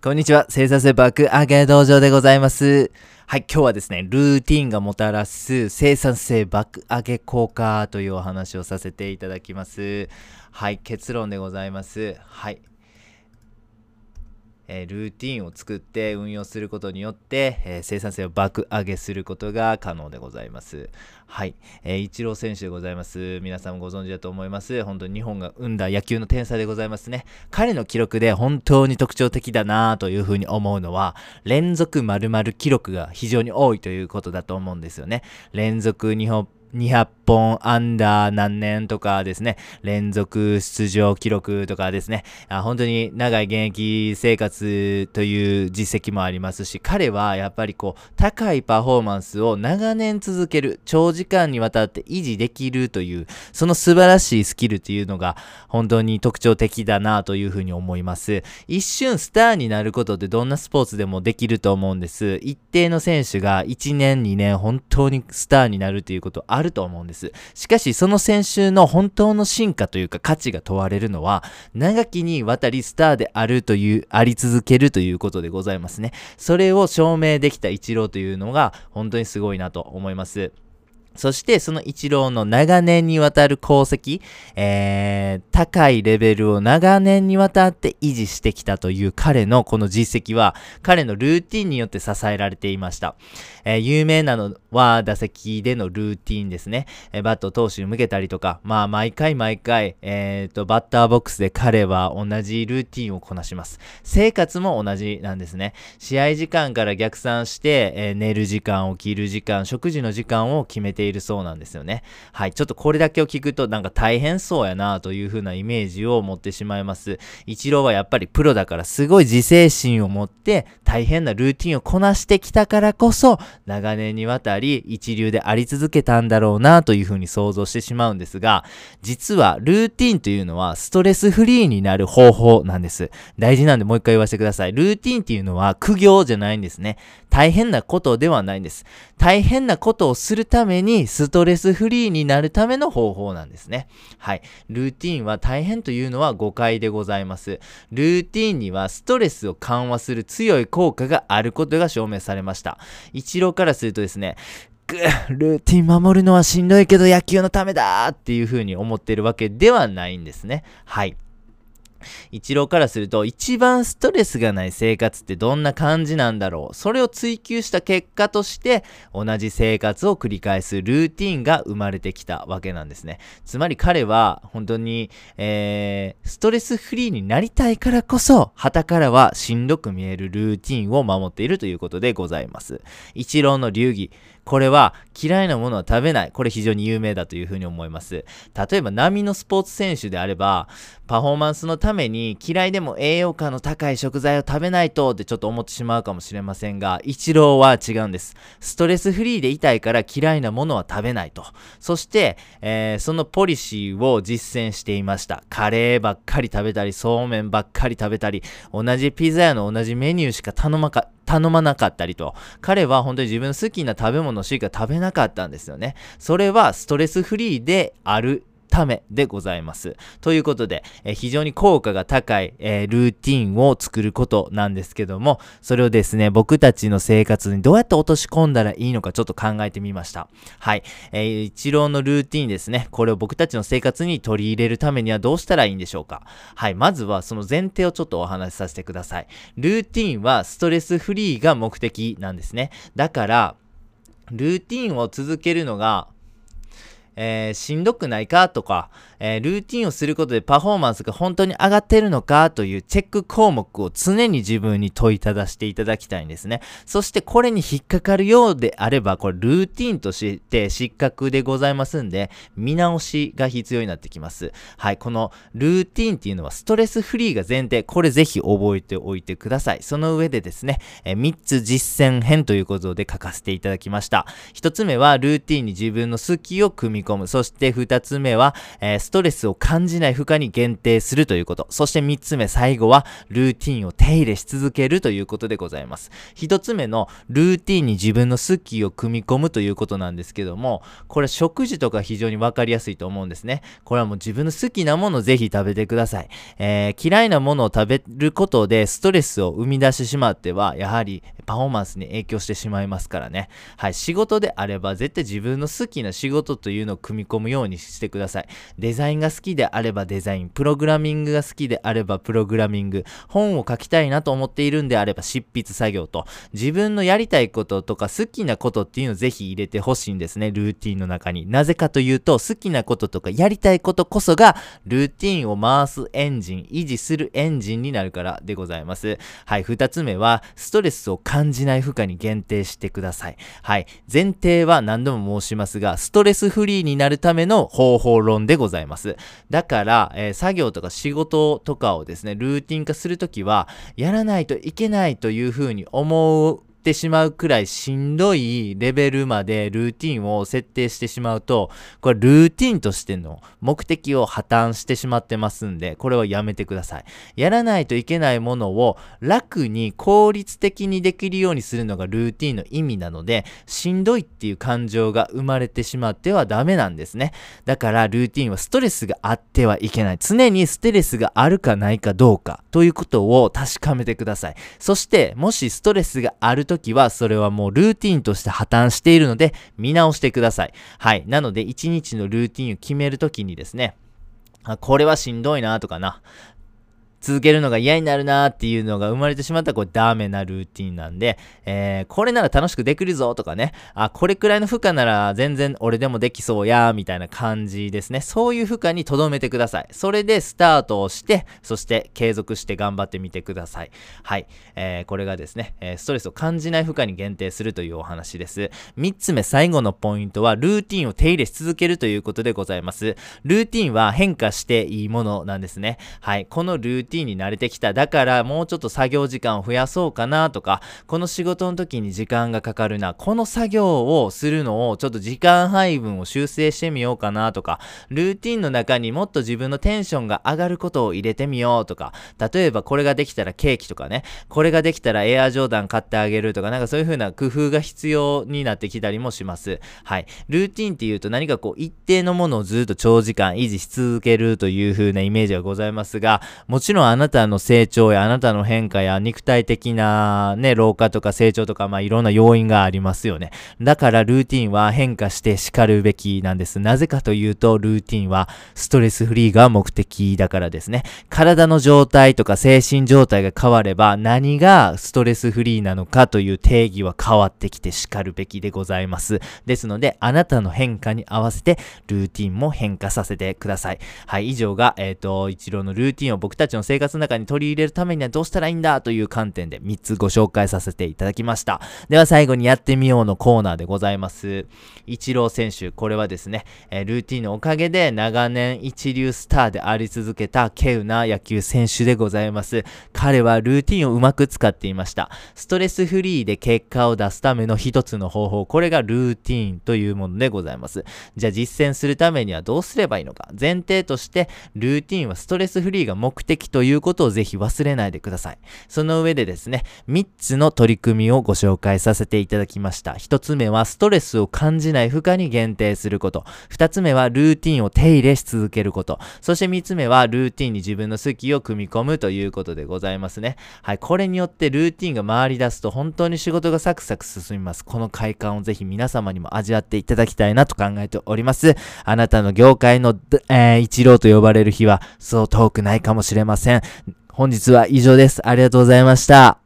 こんにちは。生産性爆上げ道場でございます。はい、今日はですね、ルーティンがもたらす生産性爆上げ効果というお話をさせていただきます。はい、結論でございます。はい。え、ルーティンを作って運用することによって、え、生産性を爆上げすることが可能でございます。はい。えー、イチロー選手でございます。皆さんもご存知だと思います。本当に日本が生んだ野球の天才でございますね。彼の記録で本当に特徴的だなというふうに思うのは、連続〇〇記録が非常に多いということだと思うんですよね。連続日本200本アンダー何年とかですね、連続出場記録とかですね、あ本当に長い現役生活という実績もありますし、彼はやっぱりこう、高いパフォーマンスを長年続ける、長時間にわたって維持できるという、その素晴らしいスキルというのが本当に特徴的だなというふうに思います。一瞬スターになることってどんなスポーツでもできると思うんです。一定の選手が1年2年本当にスターになるということあると思うんです。しかし、その先週の本当の進化というか価値が問われるのは、長きにわたりスターであるという、あり続けるということでございますね。それを証明できたイチローというのが、本当にすごいなと思います。そしてその一郎の長年にわたる功績、えー、高いレベルを長年にわたって維持してきたという彼のこの実績は彼のルーティンによって支えられていました。えー、有名なのは打席でのルーティンですね。えー、バット投手に向けたりとか、まあ毎回毎回、えー、と、バッターボックスで彼は同じルーティンをこなします。生活も同じなんですね。試合時間から逆算して、えー、寝る時間、起きる時間、食事の時間を決めてているそうなんですよね。はい。ちょっとこれだけを聞くとなんか大変そうやなという風なイメージを持ってしまいます。一郎はやっぱりプロだからすごい自制心を持って大変なルーティンをこなしてきたからこそ長年にわたり一流であり続けたんだろうなという風に想像してしまうんですが、実はルーティンというのはストレスフリーになる方法なんです。大事なんでもう一回言わせてください。ルーティンっていうのは苦行じゃないんですね。大変なことではないんです。大変なことをするためににストレスフリーになるための方法なんですね。はい。ルーティンは大変というのは誤解でございます。ルーティンにはストレスを緩和する強い効果があることが証明されました。一郎からするとですね、ルーティン守るのはしんどいけど野球のためだっていう風に思ってるわけではないんですね。はい。一郎からすると一番ストレスがない生活ってどんな感じなんだろう。それを追求した結果として同じ生活を繰り返すルーティンが生まれてきたわけなんですね。つまり彼は本当に、えー、ストレスフリーになりたいからこそ旗からはしんどく見えるルーティンを守っているということでございます。一郎の流儀。これは嫌いなものは食べない。これ非常に有名だというふうに思います。例えば波のスポーツ選手であれば、パフォーマンスのために嫌いでも栄養価の高い食材を食べないとってちょっと思ってしまうかもしれませんが、イチローは違うんです。ストレスフリーでいたいから嫌いなものは食べないと。そして、えー、そのポリシーを実践していました。カレーばっかり食べたり、そうめんばっかり食べたり、同じピザ屋の同じメニューしか頼まか、頼まなかったりと、彼は本当に自分の好きな食べ物しか食べなかったんですよね。それはストレスフリーであるためでございます。ということで、え非常に効果が高い、えー、ルーティンを作ることなんですけども、それをですね、僕たちの生活にどうやって落とし込んだらいいのかちょっと考えてみました。はい。えー、一郎のルーティンですね。これを僕たちの生活に取り入れるためにはどうしたらいいんでしょうか。はい。まずはその前提をちょっとお話しさせてください。ルーティンはストレスフリーが目的なんですね。だから、ルーティンを続けるのがえー、しんどくないかとか、えー、ルーティンをすることでパフォーマンスが本当に上がってるのかというチェック項目を常に自分に問いただしていただきたいんですね。そしてこれに引っかかるようであれば、これルーティンとして失格でございますんで、見直しが必要になってきます。はい、このルーティンっていうのはストレスフリーが前提、これぜひ覚えておいてください。その上でですね、えー、3つ実践編ということで書かせていただきました。1つ目はルーティンに自分の好きを組み込む。そして2つ目は、えー、トレスを感じない負荷に限定するということ。そして3つ目、最後は、ルーティンを手入れし続けるということでございます。1つ目の、ルーティンに自分の好きを組み込むということなんですけども、これ食事とか非常にわかりやすいと思うんですね。これはもう自分の好きなものをぜひ食べてください。えー、嫌いなものを食べることでストレスを生み出してしまっては、やはりパフォーマンスに影響してしまいますからね。はい、仕事であれば絶対自分の好きな仕事というのを組み込むようにしてください。デザザインが好きであればデザイン、プログラミングが好きであればプログラミング、本を書きたいなと思っているんであれば執筆作業と、自分のやりたいこととか好きなことっていうのをぜひ入れてほしいんですね、ルーティンの中に。なぜかというと、好きなこととかやりたいことこそが、ルーティンを回すエンジン、維持するエンジンになるからでございます。はい、二つ目は、ストレスを感じない負荷に限定してください。はい、前提は何度も申しますが、ストレスフリーになるための方法論でございます。ます。だから、えー、作業とか仕事とかをですね、ルーティン化するときは、やらないといけないというふうに思うってしまうくらいしんどいレベルまでルーティンを設定してしまうと、これルーティンとしての目的を破綻してしまってますんで、これはやめてください。やらないといけないものを楽に効率的にできるようにするのがルーティンの意味なので、しんどいっていう感情が生まれてしまってはダメなんですね。だからルーティンはストレスがあってはいけない。常にストレスがあるかないかどうかということを確かめてください。そして、もしストレスがある時は、それはもうルーティンとして破綻しているので、見直してください。はい。なので、1日のルーティンを決めるときにですね、あ、これはしんどいなとかな。続けるのが嫌になるなっていうのが生まれてしまったらこれダメなルーティンなんで、えー、これなら楽しくできるぞとかね、あ、これくらいの負荷なら全然俺でもできそうやみたいな感じですね。そういう負荷に留めてください。それでスタートをして、そして継続して頑張ってみてください。はい。えー、これがですね、え、ストレスを感じない負荷に限定するというお話です。3つ目、最後のポイントは、ルーティンを手入れし続けるということでございます。ルーティンは変化していいものなんですね。はい。このルーティンに慣れてきた。だからもうちょっと作業時間を増やそうかなとか、この仕事の時に時間がかかるな。この作業をするのをちょっと時間配分を修正してみようかなとか、ルーティンの中にもっと自分のテンションが上がることを入れてみようとか、例えばこれができたらケーキとかね、これができたらエアジョーダン買ってあげるとか、なんかそういう風な工夫が必要になってきたりもします。はい。ルーティンっていうと何かこう一定のものをずっと長時間維持し続けるという風なイメージがございますが、もちろんあなたたの成長やあなたの変化や肉体的なね、老化とか成長とか、まあいろんな要因がありますよね。だからルーティンは変化して叱るべきなんです。なぜかというと、ルーティンはストレスフリーが目的だからですね。体の状態とか精神状態が変われば、何がストレスフリーなのかという定義は変わってきて叱るべきでございます。ですので、あなたの変化に合わせて、ルーティンも変化させてください。はい、以上が、えっ、ー、と、一郎のルーティンを僕たちの生活の中に取り入れるためにはどうしたらいいんだという観点で3つご紹介させていただきました。では最後にやってみようのコーナーでございます。イチロー選手、これはですね、えルーティンのおかげで長年一流スターであり続けた稀有な野球選手でございます。彼はルーティンをうまく使っていました。ストレスフリーで結果を出すための一つの方法、これがルーティンというものでございます。じゃあ実践するためにはどうすればいいのか。前提として、ルーティンはストレスフリーが目的とということをぜひ忘れないでください。その上でですね、3つの取り組みをご紹介させていただきました。1つ目はストレスを感じない負荷に限定すること。2つ目はルーティンを手入れし続けること。そして3つ目はルーティンに自分の好きを組み込むということでございますね。はい、これによってルーティンが回り出すと本当に仕事がサクサク進みます。この快感をぜひ皆様にも味わっていただきたいなと考えております。あなたの業界の、えー、一郎と呼ばれる日はそう遠くないかもしれませんせん。本日は以上です。ありがとうございました。